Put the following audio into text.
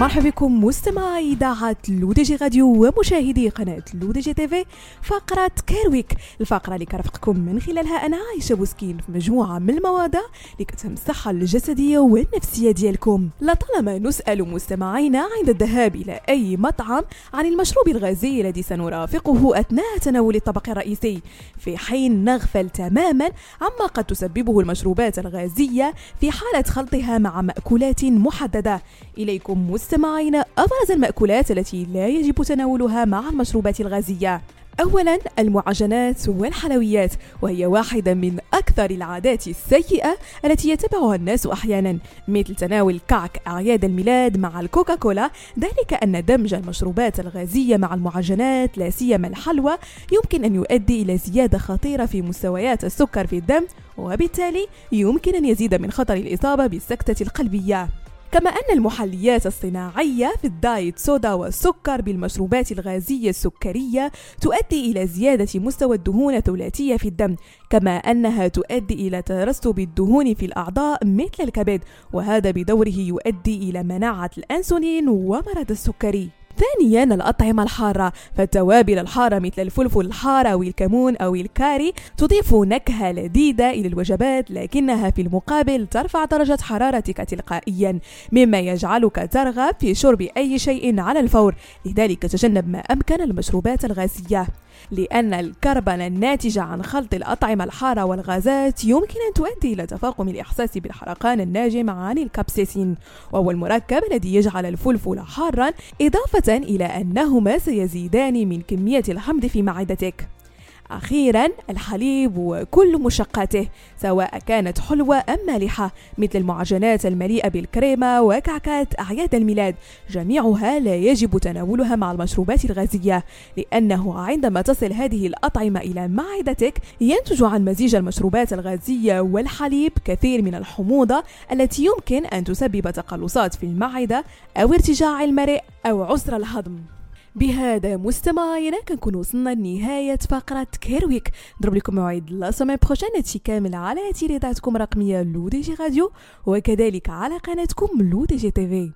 مرحبا بكم مستمعي إذاعة L'ODJ Radio ومشاهدي قناة L'ODJ TV فقرة Care Week الفقرة اللي كنرافقكم من خلالها أنا عايشة بوسكين في مجموعة من المواضيع اللي كتهم الصحة الجسدية والنفسية ديالكم. لطالما نسأل مستمعينا عند الذهاب إلى أي مطعم عن المشروب الغازي الذي سنرافقه أثناء تناول الطبق الرئيسي في حين نغفل تماما عما قد تسببه المشروبات الغازية في حالة خلطها مع مأكولات محددة. إليكم مستمعين أبرز المأكولات التي لا يجب تناولها مع المشروبات الغازية. أولا المعجنات والحلويات وهي واحدة من أكثر العادات السيئة التي يتبعها الناس أحيانا مثل تناول كعك أعياد الميلاد مع الكوكاكولا. ذلك أن دمج المشروبات الغازية مع المعجنات لا سيما الحلوى يمكن أن يؤدي إلى زيادة خطيرة في مستويات السكر في الدم وبالتالي يمكن أن يزيد من خطر الإصابة بالسكتة القلبية. كما أن المحليات الصناعية في ال diet soda والسكر بالمشروبات الغازية السكرية تؤدي إلى زيادة مستوى الدهون الثلاثية في الدم كما أنها تؤدي إلى ترسب الدهون في الأعضاء مثل الكبد وهذا بدوره يؤدي إلى مناعة الأنسولين ومرض السكري. ثانيا الأطعمة الحارة. فالتوابل الحارة مثل الفلفل الحار أو الكمون أو الكاري تضيف نكهة لذيذة إلى الوجبات لكنها في المقابل ترفع درجة حرارتك تلقائيا مما يجعلك ترغب في شرب أي شيء على الفور. لذلك تجنب ما أمكن المشروبات الغازية. لأن الكربون الناتج عن خلط الأطعمة الحارة والغازات يمكن أن تؤدي إلى تفاقم الإحساس بالحرقان الناجم عن الكابسيسين وهو المركب الذي يجعل الفلفل حارا إضافة إلى أنهما سيزيدان من كمية الحمض في معدتك. أخيرا الحليب وكل مشقاته سواء كانت حلوة أم مالحة مثل المعجنات المليئة بالكريمة وكعكات أعياد الميلاد. جميعها لا يجب تناولها مع المشروبات الغازية لأنه عندما تصل هذه الأطعمة إلى معدتك ينتج عن مزيج المشروبات الغازية والحليب كثير من الحموضة التي يمكن أن تسبب تقلصات في المعدة أو ارتجاع المريء أو عسر الهضم. بهذا مستمعينا كنكون وصلنا لنهاية فقرة كيرويك نضرب لكم موعد la semaine prochaine هادشي كامل على تيليداتكم الرقمية L'ODJ Radio وكذلك على قناتكم L'ODJ TV